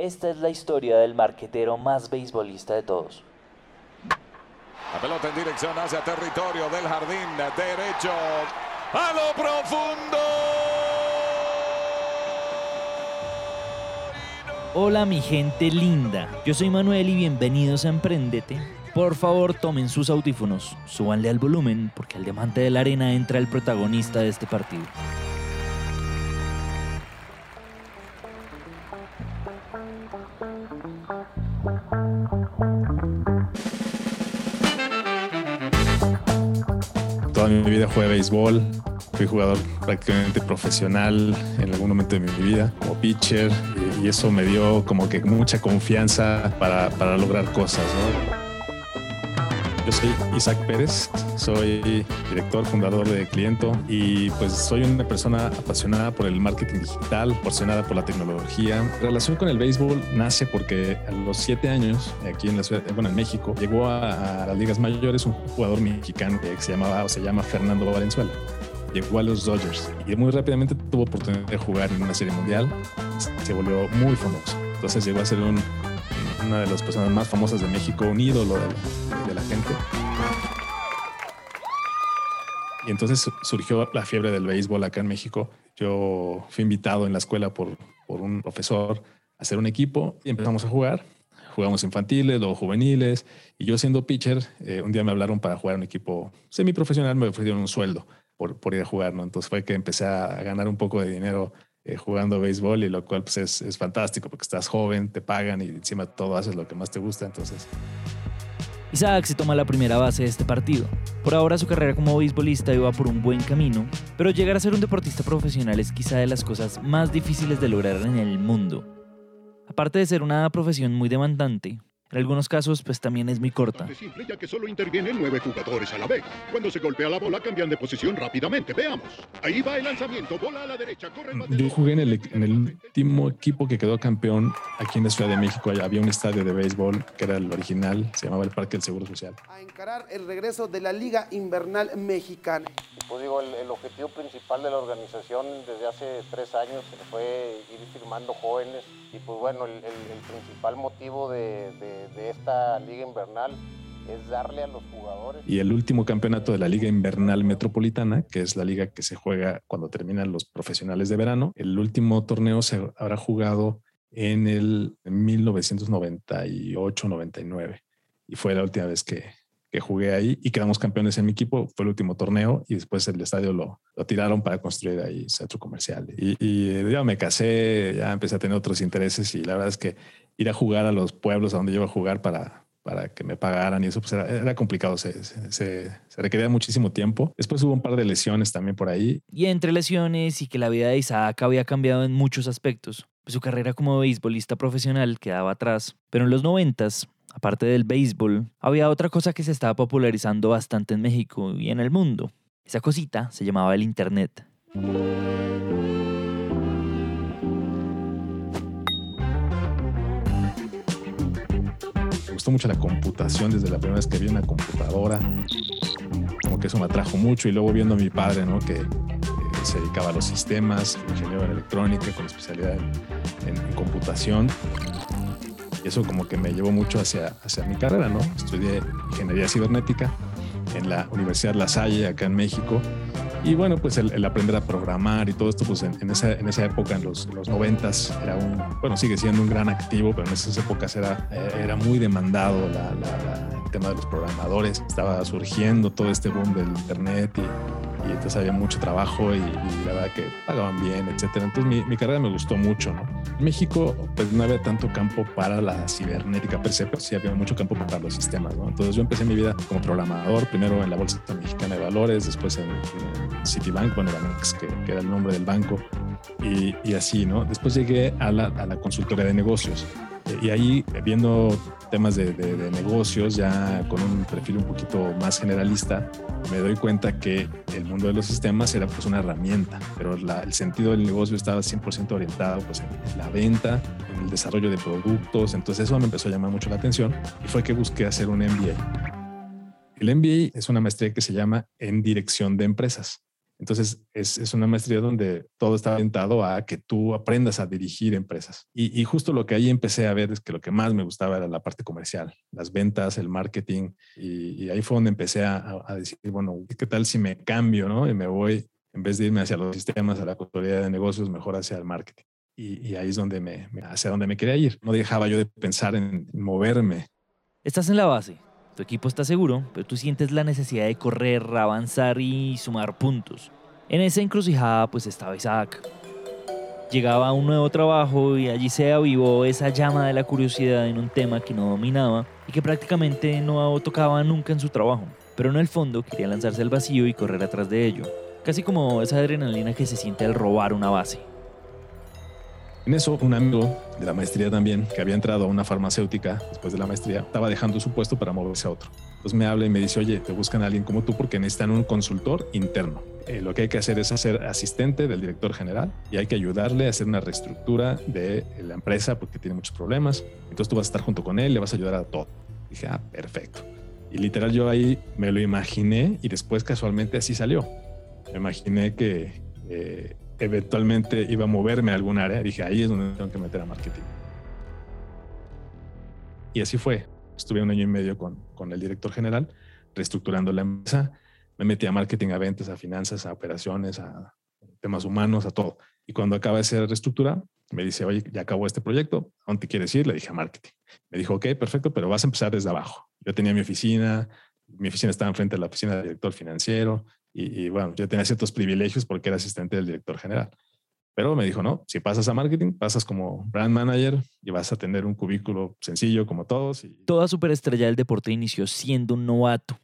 Esta es la historia del marquetero más beisbolista de todos. La pelota en dirección hacia territorio del jardín derecho. A lo profundo. Hola mi gente linda, yo soy Manuel y bienvenidos a Emprendete. Por favor tomen sus audífonos, súbanle al volumen porque al diamante de la arena entra el protagonista de este partido. Vida jugué béisbol, fui jugador prácticamente profesional en algún momento de mi vida como pitcher y, eso me dio como que mucha confianza para, para lograr cosas. ¿no? Yo soy Isaac Pérez, soy director, fundador de Cliento y pues soy una persona apasionada por el marketing digital, apasionada por la tecnología. La relación con el béisbol nace porque a los siete años, aquí en la ciudad, bueno, en México, llegó a, las ligas mayores un jugador mexicano que se llamaba o se llama Fernando Valenzuela llegó a los Dodgers y muy rápidamente tuvo oportunidad de jugar en una serie mundial. Se volvió muy famoso. Entonces llegó a ser un, una de las personas más famosas de México, un ídolo de, la gente. Y entonces surgió la fiebre del béisbol acá en México. Yo fui invitado en la escuela por, por un profesor a hacer un equipo y empezamos a jugar. Jugamos infantiles, luego juveniles. Y yo siendo pitcher, eh, un día me hablaron para jugar un equipo semiprofesional, me ofrecieron un sueldo por, por ir a jugar. ¿no? Entonces fue que empecé a ganar un poco de dinero eh, jugando béisbol y lo cual pues es, es, fantástico porque estás joven, te pagan y encima todo haces lo que más te gusta, entonces... Isaac se toma la primera base de este partido. Por ahora su carrera como beisbolista iba por un buen camino, pero llegar a ser un deportista profesional es quizá de las cosas más difíciles de lograr en el mundo. Aparte de ser una profesión muy demandante, en algunos casos, pues también es muy corta. simple, ya que solo intervienen nueve jugadores a la vez. Cuando se golpea la bola, cambian de posición rápidamente. Veamos. Ahí va el lanzamiento. Bola a la derecha. Corre Yo jugué en el, en el último equipo que quedó campeón aquí en la Ciudad de México. Había un estadio de béisbol que era el original. Se llamaba el Parque del Seguro Social. A encarar el regreso de la Liga Invernal Mexicana. Pues digo, el, objetivo principal de la organización desde hace tres años fue ir firmando jóvenes. Y pues bueno, el, principal motivo de de, esta liga invernal es darle a los jugadores. Y el último campeonato de la Liga Invernal Metropolitana, que es la liga que se juega cuando terminan los profesionales de verano, el último torneo se habrá jugado en el 1998-99 y fue la última vez que, que, jugué ahí y quedamos campeones en mi equipo. Fue el último torneo y después el estadio lo, lo tiraron para construir ahí centro comercial. Y, y ya me casé, ya empecé a tener otros intereses y la verdad es que ir a jugar a los pueblos a donde yo iba a jugar para, para que me pagaran y eso pues era, complicado, se, se, requería muchísimo tiempo. Después hubo un par de lesiones también por ahí. Y entre lesiones y que la vida de Isaac había cambiado en muchos aspectos, pues su carrera como beisbolista profesional quedaba atrás. Pero en los noventas, aparte del béisbol, había otra cosa que se estaba popularizando bastante en México y en el mundo. Esa cosita se llamaba el Internet. gustó mucho la computación desde la primera vez que vi una computadora. Como que eso me atrajo mucho y luego viendo a mi padre, ¿no? Que se dedicaba a los sistemas, ingeniero en electrónica con especialidad en, computación. Y eso como que me llevó mucho hacia, hacia mi carrera, ¿no? Estudié ingeniería cibernética en la Universidad La Salle, acá en México. Y bueno, pues el, aprender a programar y todo esto, pues en, esa, en esa época, en los, 90 era un, bueno, sigue siendo un gran activo, pero en esas épocas era, eh, era muy demandado la, tema de los programadores. Estaba surgiendo todo este boom del Internet y, y entonces había mucho trabajo y, la verdad que pagaban bien, etcétera. Entonces mi, mi, carrera me gustó mucho, ¿no? En México, pues no había tanto campo para la cibernética per se, pero sí había mucho campo para los sistemas, ¿no? Entonces yo empecé mi vida como programador, primero en la Bolsa Mexicana de Valores, después en, Citibank, bueno, que, que, era el nombre del banco, y, y así, ¿no? Después llegué a la, a la consultoría de negocios y ahí, viendo temas de, negocios, ya con un perfil un poquito más generalista, me doy cuenta que el mundo de los sistemas era pues una herramienta, pero el sentido del negocio estaba 100% orientado pues en, la venta, en el desarrollo de productos, entonces eso me empezó a llamar mucho la atención y fue que busqué hacer un MBA. El MBA es una maestría que se llama en dirección de empresas. Entonces, es, una maestría donde todo está orientado a que tú aprendas a dirigir empresas. Y, y, justo lo que ahí empecé a ver es que lo que más me gustaba era la parte comercial, las ventas, el marketing. Y, y ahí fue donde empecé a, a, decir, bueno, ¿qué tal si me cambio, no? Y me voy, en vez de irme hacia los sistemas, a la consultoría de negocios, mejor hacia el marketing. Y, y, ahí es donde me, hacia donde me quería ir. No dejaba yo de pensar en moverme. Estás en la base, tu equipo está seguro, pero tú sientes la necesidad de correr, avanzar y sumar puntos. En esa encrucijada pues estaba Isaac. Llegaba a un nuevo trabajo y allí se avivó esa llama de la curiosidad en un tema que no dominaba y que prácticamente no tocaba nunca en su trabajo. Pero en el fondo quería lanzarse al vacío y correr atrás de ello. Casi como esa adrenalina que se siente al robar una base. En eso, un amigo de la maestría también, que había entrado a una farmacéutica después de la maestría, estaba dejando su puesto para moverse a otro. Entonces me habla y me dice, oye, te buscan a alguien como tú porque necesitan un consultor interno. Eh, lo que hay que hacer es hacer asistente del director general y hay que ayudarle a hacer una reestructura de la empresa porque tiene muchos problemas. Entonces tú vas a estar junto con él, le vas a ayudar a todo. Dije, ah, perfecto. Y literal yo ahí me lo imaginé y después casualmente así salió. Me imaginé que... Eh, eventualmente iba a moverme a algún área, dije, ahí es donde tengo que meter a marketing. Y así fue. Estuve un año y medio con, con el director general, reestructurando la empresa. Me metí a marketing, a ventas, a finanzas, a operaciones, a temas humanos, a todo. Y cuando acaba esa reestructura, me dice, oye, ya acabó este proyecto, ¿a dónde quieres ir? Le dije a marketing. Me dijo, ok, perfecto, pero vas a empezar desde abajo. Yo tenía mi oficina, mi oficina estaba enfrente de la oficina del director financiero, y, bueno, yo tenía ciertos privilegios porque era asistente del director general. Pero me dijo, no, si pasas a marketing, pasas como brand manager y vas a tener un cubículo sencillo como todos. Y... Toda superestrella del deporte inició siendo un novato.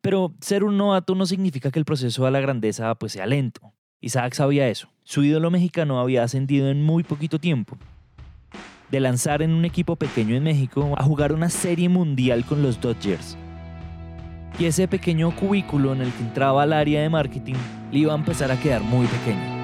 Pero ser un novato no significa que el proceso a la grandeza pues sea lento. Isaac sabía eso. Su ídolo mexicano había ascendido en muy poquito tiempo. De lanzar en un equipo pequeño en México a jugar una serie mundial con los Dodgers y ese pequeño cubículo en el que entraba al área de marketing le iba a empezar a quedar muy pequeño.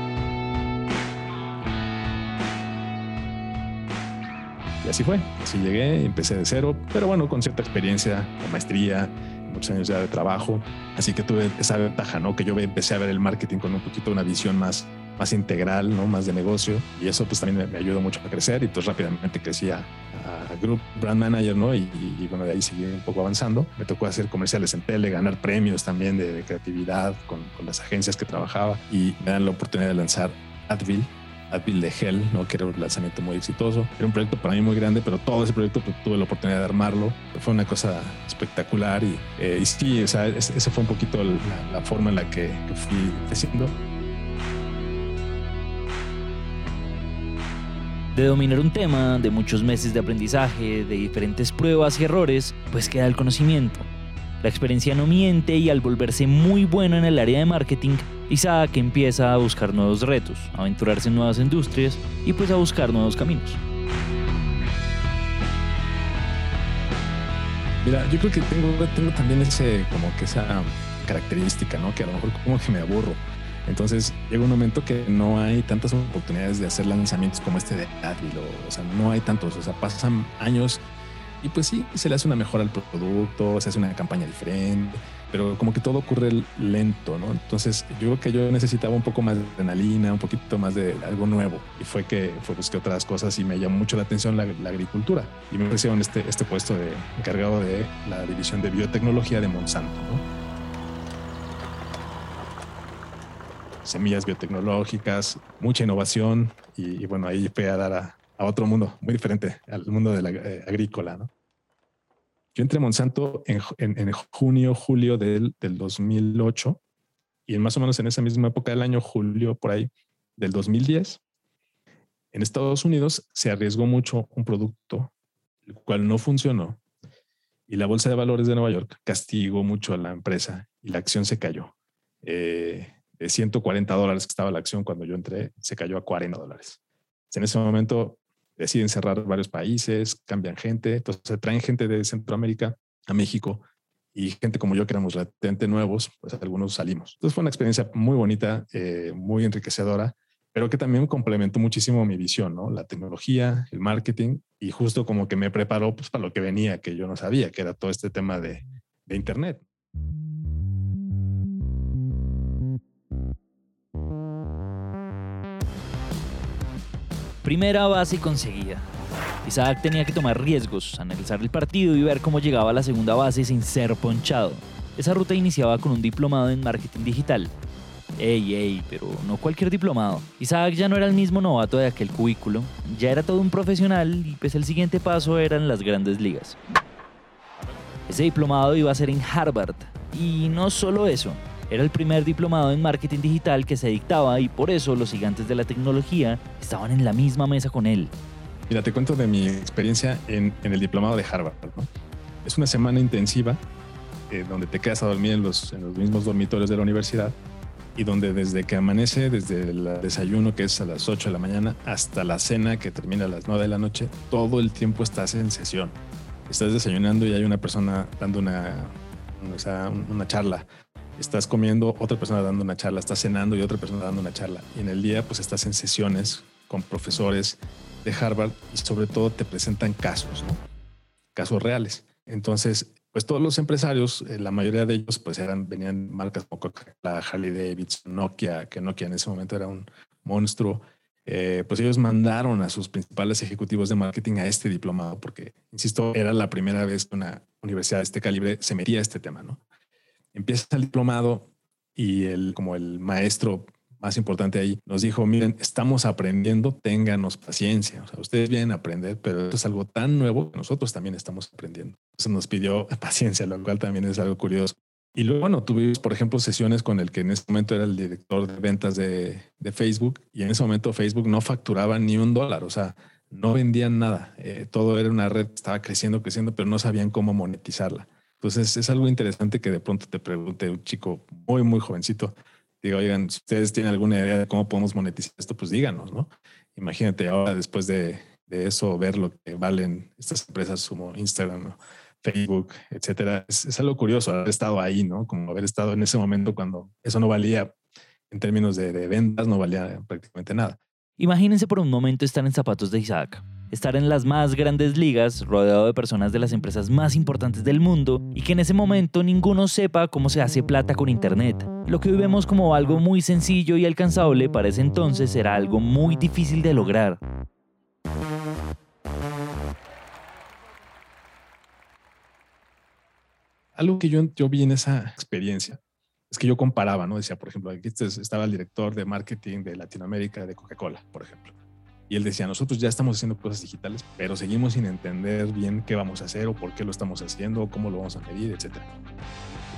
Y así fue, así llegué, empecé de cero, pero bueno, con cierta experiencia, con maestría, muchos años ya de trabajo, así que tuve esa ventaja, ¿no? Que yo empecé a ver el marketing con un poquito una visión más, más integral, ¿no? Más de negocio, y eso pues también me, ayudó mucho a crecer y entonces rápidamente crecí a, a Group Brand Manager, ¿no? Y, y, bueno, de ahí seguí un poco avanzando. Me tocó hacer comerciales en tele, ganar premios también de, de creatividad con, con, las agencias que trabajaba y me dan la oportunidad de lanzar Advil. Advil de Hell, ¿no? que era un lanzamiento muy exitoso. Era un proyecto para mí muy grande, pero todo ese proyecto pues, tuve la oportunidad de armarlo. Fue una cosa espectacular y, eh, y sí, o sea, esa fue un poquito la, la forma en la que, que fui creciendo. De dominar un tema, de muchos meses de aprendizaje, de diferentes pruebas y errores, pues queda el conocimiento. La experiencia no miente y al volverse muy bueno en el área de marketing, Isaac empieza a buscar nuevos retos, a aventurarse en nuevas industrias y pues a buscar nuevos caminos. Mira, yo creo que tengo, tengo también ese, como que esa característica, ¿no? Que a lo mejor como que me aburro. Entonces llega un momento que no hay tantas oportunidades de hacer lanzamientos como este de Advil, o, o sea, no hay tantos, o sea, pasan años y pues sí, se le hace una mejora al producto, se hace una campaña diferente, pero como que todo ocurre lento, ¿no? Entonces yo creo que yo necesitaba un poco más de adrenalina, un poquito más de algo nuevo y fue que fue, busqué otras cosas y me llamó mucho la atención la, la agricultura y me ofrecieron este, este puesto de encargado de la división de biotecnología de Monsanto, ¿no? Semillas biotecnológicas, mucha innovación y, bueno, ahí fue a dar a, otro mundo muy diferente, al mundo de la eh, agrícola. ¿no? Yo entré a Monsanto en, en, en junio, julio del, del, 2008 y más o menos en esa misma época del año, julio por ahí, del 2010, en Estados Unidos se arriesgó mucho un producto el cual no funcionó y la Bolsa de Valores de Nueva York castigó mucho a la empresa y la acción se cayó. Eh, de 140 dólares que estaba la acción cuando yo entré, se cayó a 40 dólares. En ese momento deciden cerrar varios países, cambian gente, entonces traen gente de Centroamérica a México y gente como yo que éramos relativamente nuevos, pues algunos salimos. Entonces fue una experiencia muy bonita, eh, muy enriquecedora, pero que también complementó muchísimo mi visión, ¿no? La tecnología, el marketing y justo como que me preparó pues, para lo que venía, que yo no sabía, que era todo este tema de, de Internet. Primera base conseguida. Isaac tenía que tomar riesgos, analizar el partido y ver cómo llegaba a la segunda base sin ser ponchado. Esa ruta iniciaba con un diplomado en marketing digital. Ey, ey, pero no cualquier diplomado. Isaac ya no era el mismo novato de aquel cubículo, ya era todo un profesional y pues el siguiente paso eran las grandes ligas. Ese diplomado iba a ser en Harvard. Y no solo eso, era el primer diplomado en marketing digital que se dictaba y por eso los gigantes de la tecnología estaban en la misma mesa con él. Mira, te cuento de mi experiencia en, en el diplomado de Harvard. ¿no? Es una semana intensiva eh, donde te quedas a dormir en los, en los mismos dormitorios de la universidad y donde desde que amanece, desde el desayuno que es a las 8 de la mañana hasta la cena que termina a las 9 de la noche, todo el tiempo estás en sesión. Estás desayunando y hay una persona dando una, sea, una charla. Estás comiendo, otra persona dando una charla. Estás cenando y otra persona dando una charla. Y en el día pues estás en sesiones con profesores de Harvard y sobre todo te presentan casos, ¿no? casos reales. Entonces, pues todos los empresarios, eh, la mayoría de ellos, pues eran, venían marcas como la Harley Davidson, Nokia, que Nokia en ese momento era un monstruo. Eh, pues ellos mandaron a sus principales ejecutivos de marketing a este diplomado, porque, insisto, era la primera vez que una universidad de este calibre se metía a este tema, ¿no? Empieza el diplomado y el, como el maestro más importante ahí, nos dijo, miren, estamos aprendiendo, ténganos paciencia. O sea, ustedes vienen a aprender, pero esto es algo tan nuevo que nosotros también estamos aprendiendo. Eso nos pidió paciencia, lo cual también es algo curioso. Y luego, bueno, tuvimos, por ejemplo, sesiones con el que en ese momento era el director de ventas de, de Facebook y en ese momento Facebook no facturaba ni un dólar, o sea, no vendían nada. Eh, todo era una red, estaba creciendo, creciendo, pero no sabían cómo monetizarla. Entonces es algo interesante que de pronto te pregunte un chico muy, muy jovencito, digo, oigan, si ustedes tienen alguna idea de cómo podemos monetizar esto, pues díganos, ¿no? Imagínate ahora después de, de eso, ver lo que valen estas empresas como Instagram. Facebook, etcétera. Es, es, algo curioso haber estado ahí, ¿no? Como haber estado en ese momento cuando eso no valía, en términos de, de ventas, no valía prácticamente nada. Imagínense por un momento estar en zapatos de Isaac estar en las más grandes ligas, rodeado de personas de las empresas más importantes del mundo, y que en ese momento ninguno sepa cómo se hace plata con Internet. Lo que hoy vemos como algo muy sencillo y alcanzable para ese entonces era algo muy difícil de lograr. Algo que yo, yo vi en esa experiencia es que yo comparaba, ¿no? Decía, por ejemplo, aquí estaba el director de marketing de Latinoamérica de Coca-Cola, por ejemplo y él decía, nosotros ya estamos haciendo cosas digitales, pero seguimos sin entender bien qué vamos a hacer o por qué lo estamos haciendo, cómo lo vamos a medir, etc.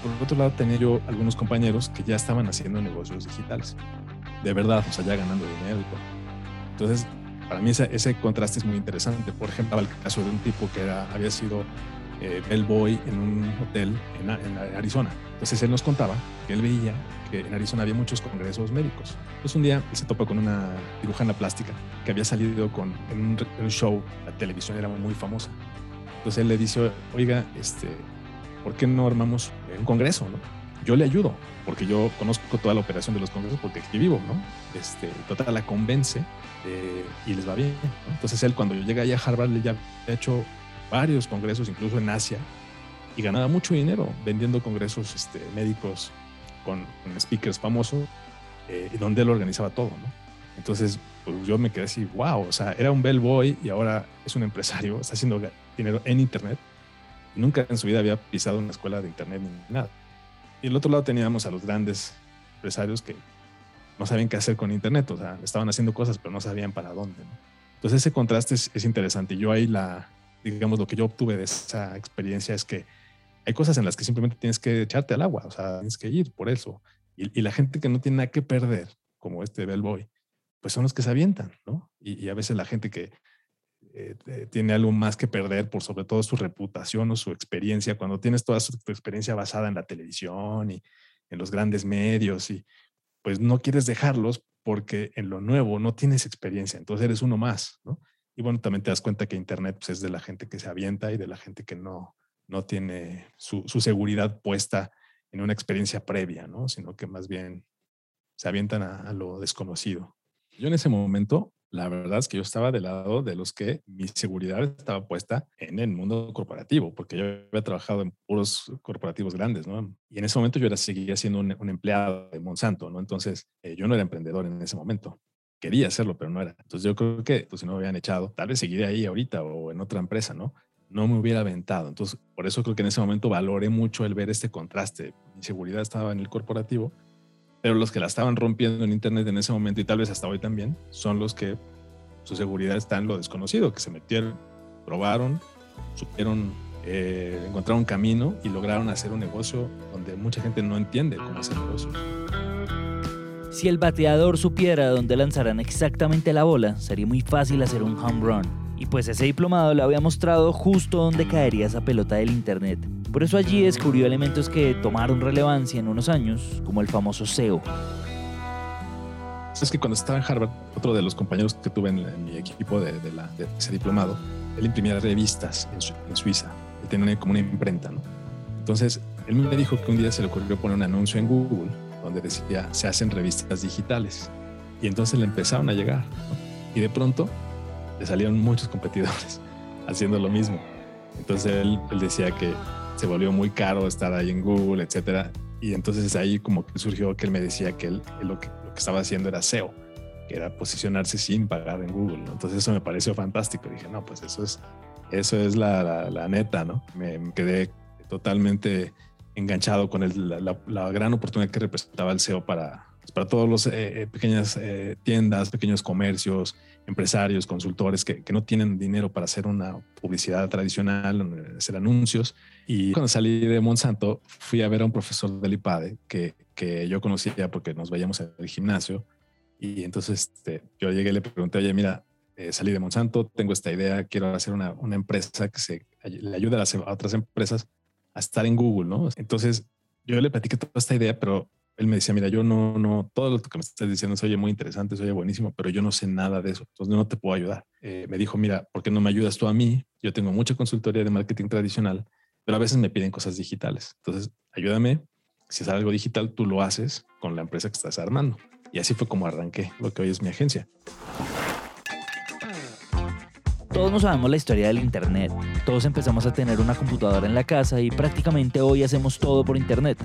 por otro lado, tenía yo algunos compañeros que ya estaban haciendo negocios digitales, de verdad, o sea, ya ganando dinero y todo. Entonces, para mí ese, ese contraste es muy interesante. Por ejemplo, el caso de un tipo que había sido eh, bellboy en un hotel en Arizona. Entonces él nos contaba que él veía que en Arizona había muchos congresos médicos. Entonces un día se topa con una cirujana plástica que había salido con, en, un, un show, la televisión era muy famosa. Entonces él le dice, oiga, este, ¿por qué no armamos un congreso? ¿no? Yo le ayudo, porque yo conozco toda la operación de los congresos porque aquí vivo, ¿no? Este, total, la convence eh, y les va bien. ¿no? Entonces él cuando yo llegué allá a Harvard, le ya había hecho varios congresos, incluso en Asia, y ganaba mucho dinero vendiendo congresos este, médicos con, con speakers famosos, eh, donde él organizaba todo, ¿no? Entonces, pues yo me quedé así, wow, o sea, era un bellboy y ahora es un empresario, está haciendo dinero en Internet. Nunca en su vida había pisado una escuela de Internet ni nada. Y el otro lado teníamos a los grandes empresarios que no sabían qué hacer con Internet, o sea, estaban haciendo cosas, pero no sabían para dónde, ¿no? Entonces ese contraste es, es interesante. Yo ahí la, digamos, lo que yo obtuve de esa experiencia es que hay cosas en las que simplemente tienes que echarte al agua, o sea, tienes que ir por eso. Y, la gente que no tiene nada que perder, como este Bellboy, pues son los que se avientan, ¿no? Y, a veces la gente que eh, tiene algo más que perder por sobre todo su reputación o su experiencia, cuando tienes toda tu experiencia basada en la televisión y en los grandes medios, y pues no quieres dejarlos porque en lo nuevo no tienes experiencia, entonces eres uno más, ¿no? Y bueno, también te das cuenta que Internet pues, es de la gente que se avienta y de la gente que no, no tiene su, seguridad puesta en una experiencia previa, ¿no? Sino que más bien se avientan a, lo desconocido. Yo en ese momento, la verdad es que yo estaba del lado de los que mi seguridad estaba puesta en el mundo corporativo, porque yo había trabajado en puros corporativos grandes, ¿no? Y en ese momento yo era, seguía siendo un, empleado de Monsanto, ¿no? Entonces, eh, yo no era emprendedor en ese momento. quería hacerlo, pero no era. Entonces yo creo que pues, si no me habían echado, tal vez seguiría ahí ahorita o en otra empresa, ¿no? No me hubiera aventado. Entonces, por eso creo que en ese momento valoré mucho el ver este contraste. Mi seguridad estaba en el corporativo, pero los que la estaban rompiendo en Internet en ese momento y tal vez hasta hoy también, son los que su seguridad está en lo desconocido, que se metieron, probaron, supieron eh, encontrar un camino y lograron hacer un negocio donde mucha gente no entiende cómo hacer negocios. Si el bateador supiera dónde lanzarán exactamente la bola, sería muy fácil hacer un home run. Y pues ese diplomado le había mostrado justo dónde caería esa pelota del internet. Por eso allí descubrió elementos que tomaron relevancia en unos años, como el famoso SEO. Es que cuando estaba en Harvard, otro de los compañeros que tuve en, mi equipo de, ese diplomado, él imprimía revistas en, Suiza. Él tenía como una imprenta, ¿no? Entonces, él me dijo que un día se le ocurrió poner un anuncio en Google donde decía, se hacen revistas digitales. Y entonces le empezaron a llegar. Y de pronto le muchos competidores haciendo lo mismo. Entonces él, él, decía que se volvió muy caro estar ahí en Google, etcétera. Y entonces ahí como que surgió que él me decía que él, lo, que, estaba haciendo era SEO, que era posicionarse sin pagar en Google. Entonces eso me pareció fantástico. Dije, no, pues eso es, eso es la, la, neta, ¿no? Me, quedé totalmente enganchado con la, gran oportunidad que representaba el SEO para, para todos los eh, eh, pequeñas eh, tiendas, pequeños comercios, empresarios, consultores que, que, no tienen dinero para hacer una publicidad tradicional, hacer anuncios. Y cuando salí de Monsanto, fui a ver a un profesor del IPADE que, que yo conocía porque nos veíamos en el gimnasio. Y entonces este, yo llegué y le pregunté, oye, mira, salí de Monsanto, tengo esta idea, quiero hacer una, una empresa que se, le ayude a, a otras empresas a estar en Google, ¿no? Entonces yo le platiqué toda esta idea, pero él me decía, mira, yo no, no, todo lo que me estás diciendo se oye muy interesante, se oye buenísimo, pero yo no sé nada de eso, entonces no te puedo ayudar. Eh, me dijo, mira, ¿por qué no me ayudas tú a mí? Yo tengo mucha consultoría de marketing tradicional, pero a veces me piden cosas digitales. Entonces, ayúdame. Si es algo digital, tú lo haces con la empresa que estás armando. Y así fue como arranqué lo que hoy es mi agencia. Todos nos sabemos la historia del Internet. Todos empezamos a tener una computadora en la casa y prácticamente hoy hacemos todo por Internet.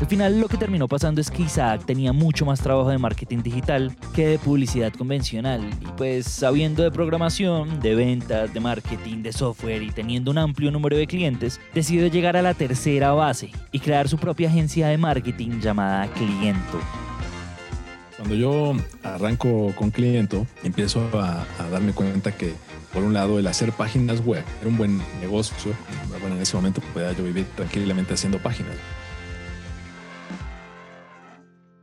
Al final lo que terminó pasando es que Isaac tenía mucho más trabajo de marketing digital que de publicidad convencional y pues sabiendo de programación, de ventas, de marketing, de software y teniendo un amplio número de clientes, decidió llegar a la tercera base y crear su propia agencia de marketing llamada Cliento. Cuando yo arranco con Cliento, empiezo a, darme cuenta que por un lado, el hacer páginas web era un buen negocio. Bueno, en ese momento podía yo vivir tranquilamente haciendo páginas.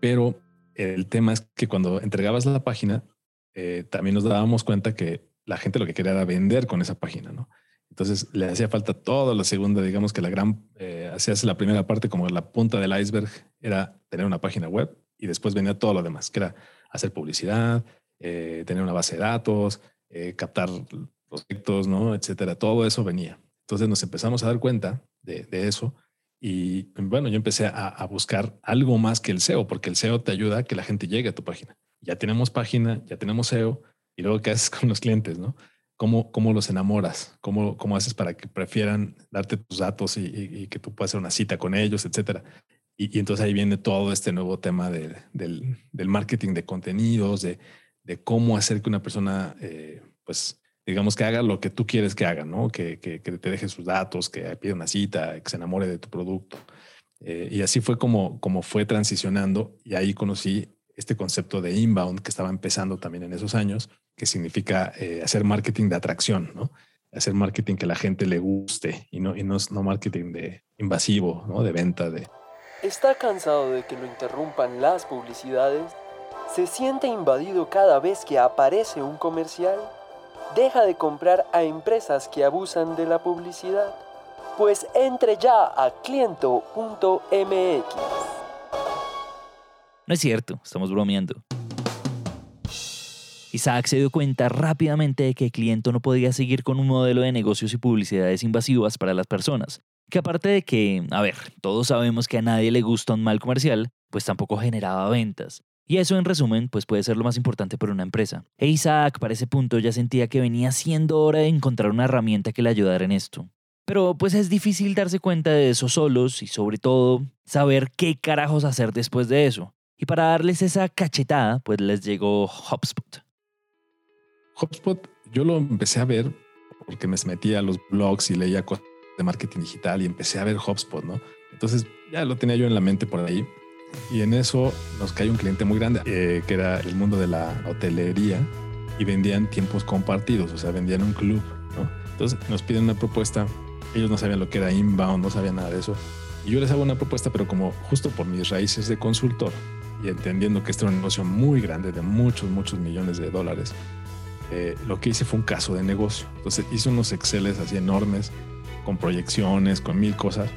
Pero el tema es que cuando entregabas la página, eh, también nos dábamos cuenta que la gente lo que quería era vender con esa página, ¿no? Entonces le hacía falta toda la segunda, digamos que la gran, eh, hacías la primera parte como la punta del iceberg, era tener una página web y después venía todo lo demás, que era hacer publicidad, eh, tener una base de datos, eh, captar prospectos, ¿no? Etcétera. Todo eso venía. Entonces nos empezamos a dar cuenta de, eso y bueno, yo empecé a, buscar algo más que el SEO, porque el SEO te ayuda a que la gente llegue a tu página. Ya tenemos página, ya tenemos SEO y luego qué haces con los clientes, ¿no? ¿Cómo, cómo los enamoras? ¿Cómo, ¿Cómo haces para que prefieran darte tus datos y, que tú puedas hacer una cita con ellos, etcétera? Y, entonces ahí viene todo este nuevo tema del, del marketing de contenidos, de, cómo hacer que una persona, eh, pues, digamos que haga lo que tú quieres que haga, ¿no? Que, que, te deje sus datos, que pida una cita, que se enamore de tu producto. Eh, y así fue como, como fue transicionando y ahí conocí este concepto de inbound que estaba empezando también en esos años, que significa eh, hacer marketing de atracción, ¿no? Hacer marketing que la gente le guste y no, y no, no marketing de invasivo, ¿no? De venta, de... ¿Está cansado de que lo interrumpan las publicidades? ¿Se siente invadido cada vez que aparece un comercial? Deja de comprar a empresas que abusan de la publicidad. Pues entre ya a cliento.mx. No es cierto, estamos bromeando. Isaac se dio cuenta rápidamente de que el cliente no podía seguir con un modelo de negocios y publicidades invasivas para las personas. Que aparte de que, a ver, todos sabemos que a nadie le gusta un mal comercial, pues tampoco generaba ventas. Y eso en resumen, pues puede ser lo más importante para una empresa. E Isaac para ese punto ya sentía que venía siendo hora de encontrar una herramienta que le ayudara en esto. Pero pues es difícil darse cuenta de eso solos y sobre todo saber qué carajos hacer después de eso. Y para darles esa cachetada, pues les llegó HubSpot. HubSpot, yo lo empecé a ver porque me metía a los blogs y leía cosas de marketing digital y empecé a ver HubSpot, ¿no? Entonces ya lo tenía yo en la mente por ahí. Y en eso nos cae un cliente muy grande, eh, que era el mundo de la hotelería, y vendían tiempos compartidos, o sea, vendían un club, ¿no? Entonces nos piden una propuesta, ellos no sabían lo que era inbound, no sabían nada de eso. Y yo les hago una propuesta, pero como justo por mis raíces de consultor y entendiendo que este era un negocio muy grande, de muchos, muchos millones de dólares, eh, lo que hice fue un caso de negocio. Entonces hice unos Exceles así enormes, con proyecciones, con mil cosas.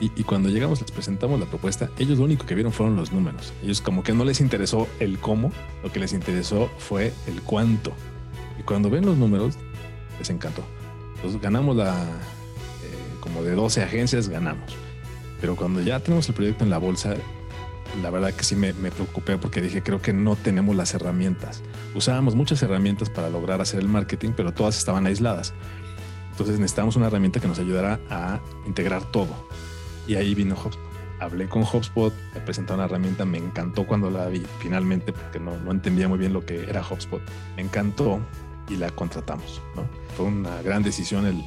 Y, y, cuando llegamos, les presentamos la propuesta, ellos lo único que vieron fueron los números. Ellos como que no les interesó el cómo, lo que les interesó fue el cuánto. Y cuando ven los números, les encantó. Entonces ganamos la, eh, como de 12 agencias, ganamos. Pero cuando ya tenemos el proyecto en la bolsa, la verdad que sí me, me, preocupé porque dije, creo que no tenemos las herramientas. Usábamos muchas herramientas para lograr hacer el marketing, pero todas estaban aisladas. Entonces necesitamos una herramienta que nos ayudara a integrar todo. Y ahí vino HubSpot. Hablé con HubSpot, me presentaron una herramienta, me encantó cuando la vi finalmente, porque no, no entendía muy bien lo que era HubSpot. Me encantó y la contratamos. ¿no? Fue una gran decisión el,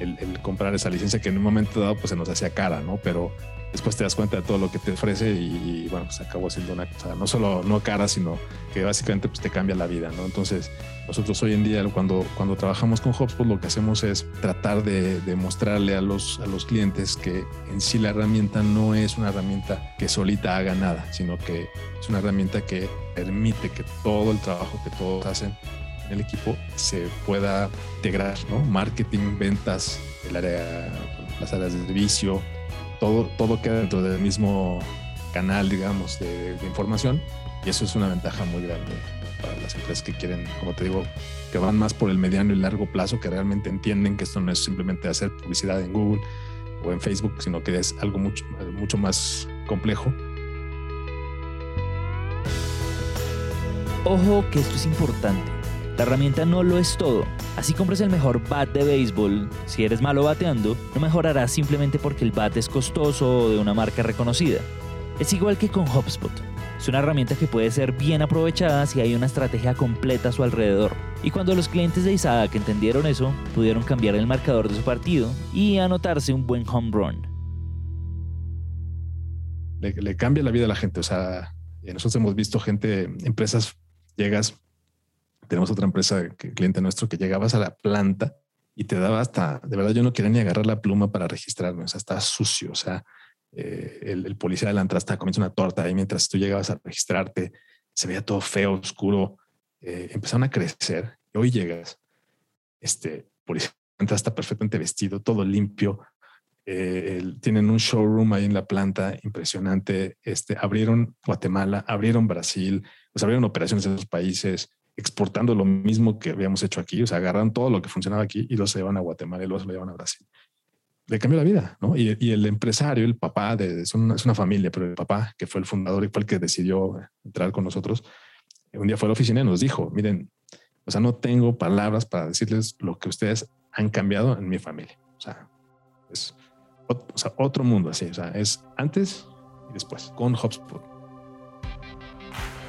el, el, comprar esa licencia que en un momento dado pues se nos hacía cara, ¿no? Pero después te das cuenta de todo lo que te ofrece y, bueno, pues acabó siendo una cosa no solo no cara, sino que básicamente pues te cambia la vida, ¿no? Entonces nosotros hoy en día cuando, cuando trabajamos con HubSpot lo que hacemos es tratar de, de mostrarle a los, a los clientes que en sí la herramienta no es una herramienta que solita haga nada, sino que es una herramienta que permite que todo el trabajo que todos hacen en el equipo se pueda integrar, ¿no? Marketing, ventas, el área, las áreas de servicio, todo, todo queda dentro del mismo canal, digamos, de, información. Y eso es una ventaja muy grande para las empresas que quieren, como te digo, que van más por el mediano y largo plazo, que realmente entienden que esto no es simplemente hacer publicidad en Google o en Facebook, sino que es algo mucho, mucho más complejo. Ojo que esto es importante. La herramienta no lo es todo. Así compres el mejor bat de béisbol, si eres malo bateando, no mejorarás simplemente porque el bat es costoso o de una marca reconocida. Es igual que con HubSpot. Es una herramienta que puede ser bien aprovechada si hay una estrategia completa a su alrededor. Y cuando los clientes de Isaac entendieron eso, pudieron cambiar el marcador de su partido y anotarse un buen home run. Le, le cambia la vida a la gente. O sea, nosotros hemos visto gente, empresas, llegas, tenemos otra empresa, que, cliente nuestro, que llegabas a la planta y te daba hasta, de verdad yo no quería ni agarrar la pluma para registrarme, o sea, estaba sucio, o sea, eh, el, policía de la entrada estaba comiendo una torta y mientras tú llegabas a registrarte, se veía todo feo, oscuro, eh, empezaron a crecer hoy llegas, este policía de entrada está perfectamente vestido, todo limpio, eh, tienen un showroom ahí en la planta impresionante, este, abrieron Guatemala, abrieron Brasil, pues abrieron operaciones en esos países, exportando lo mismo que habíamos hecho aquí, o sea, agarran todo lo que funcionaba aquí y lo se llevan a Guatemala y luego se lo llevan a Brasil. Le cambió la vida, ¿no? Y, el empresario, el papá, de, es, una, es, una, familia, pero el papá, que fue el fundador y fue el que decidió entrar con nosotros, un día fue a la oficina y nos dijo, miren, o sea, no tengo palabras para decirles lo que ustedes han cambiado en mi familia. O sea, es otro mundo así, o sea, es antes y después, con HubSpot.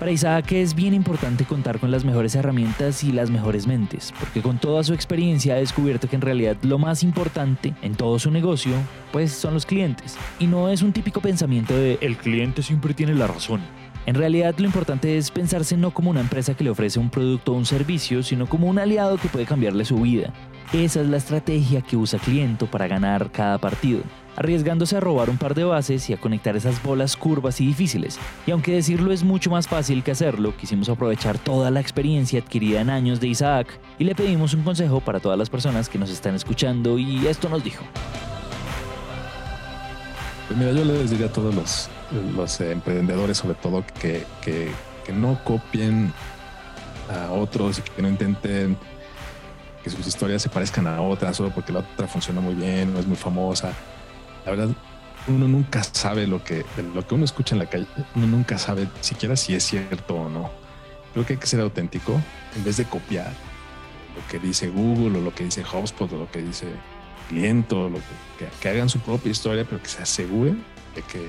Para Isaac es bien importante contar con las mejores herramientas y las mejores mentes, porque con toda su experiencia ha descubierto que en realidad lo más importante en todo su negocio, pues son los clientes. Y no es un típico pensamiento de el cliente siempre tiene la razón. En realidad lo importante es pensarse no como una empresa que le ofrece un producto o un servicio, sino como un aliado que puede cambiarle su vida. Esa es la estrategia que usa Cliento para ganar cada partido arriesgándose a robar un par de bases y a conectar esas bolas curvas y difíciles. Y aunque decirlo es mucho más fácil que hacerlo, quisimos aprovechar toda la experiencia adquirida en años de Isaac y le pedimos un consejo para todas las personas que nos están escuchando y esto nos dijo. Pues mira, yo les diría a todos los, eh, emprendedores sobre todo que no copien a otros y que no intenten que sus historias se parezcan a otras solo porque la otra funciona muy bien o es muy famosa la verdad, uno nunca sabe lo que, lo que uno escucha en la calle, uno nunca sabe siquiera si es cierto o no. Creo que hay que ser auténtico en vez de copiar lo que dice Google o lo que dice HubSpot o lo que dice Cliento, lo que, que, que hagan su propia historia, pero que se aseguren de que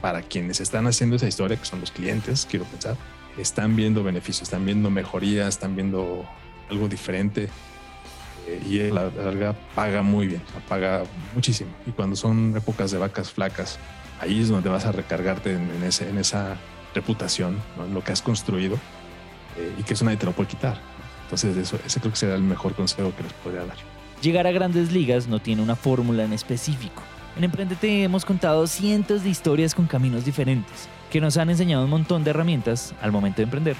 para quienes están haciendo esa historia, que son los clientes, quiero pensar, están viendo beneficios, están viendo mejorías, están viendo algo diferente. Y la larga paga muy bien, paga muchísimo. Y cuando son épocas de vacas flacas, ahí es donde vas a recargarte en, en ese, en esa reputación, ¿no? en lo que has construido eh, y que eso nadie te lo puede quitar. Entonces, eso, ese creo que será el mejor consejo que les podría dar. Llegar a grandes ligas no tiene una fórmula en específico. En Emprendete hemos contado cientos de historias con caminos diferentes, que nos han enseñado un montón de herramientas al momento de emprender.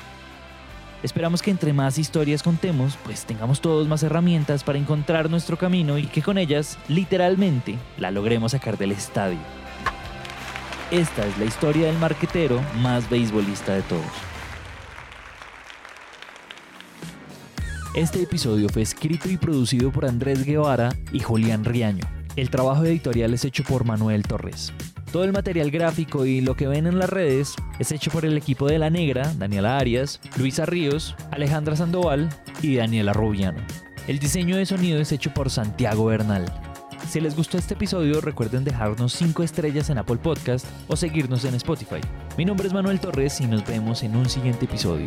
Esperamos que entre más historias contemos, pues tengamos todos más herramientas para encontrar nuestro camino y que con ellas, literalmente, la logremos sacar del estadio. Esta es la historia del marquetero más beisbolista de todos. Este episodio fue escrito y producido por Andrés Guevara y Julián Riaño. El trabajo editorial es hecho por Manuel Torres. Todo el material gráfico y lo que ven en las redes es hecho por el equipo de La Negra, Daniela Arias, Luisa Ríos, Alejandra Sandoval y Daniela Rubiano. El diseño de sonido es hecho por Santiago Bernal. Si les gustó este episodio, recuerden dejarnos 5 estrellas en Apple Podcast o seguirnos en Spotify. Mi nombre es Manuel Torres y nos vemos en un siguiente episodio.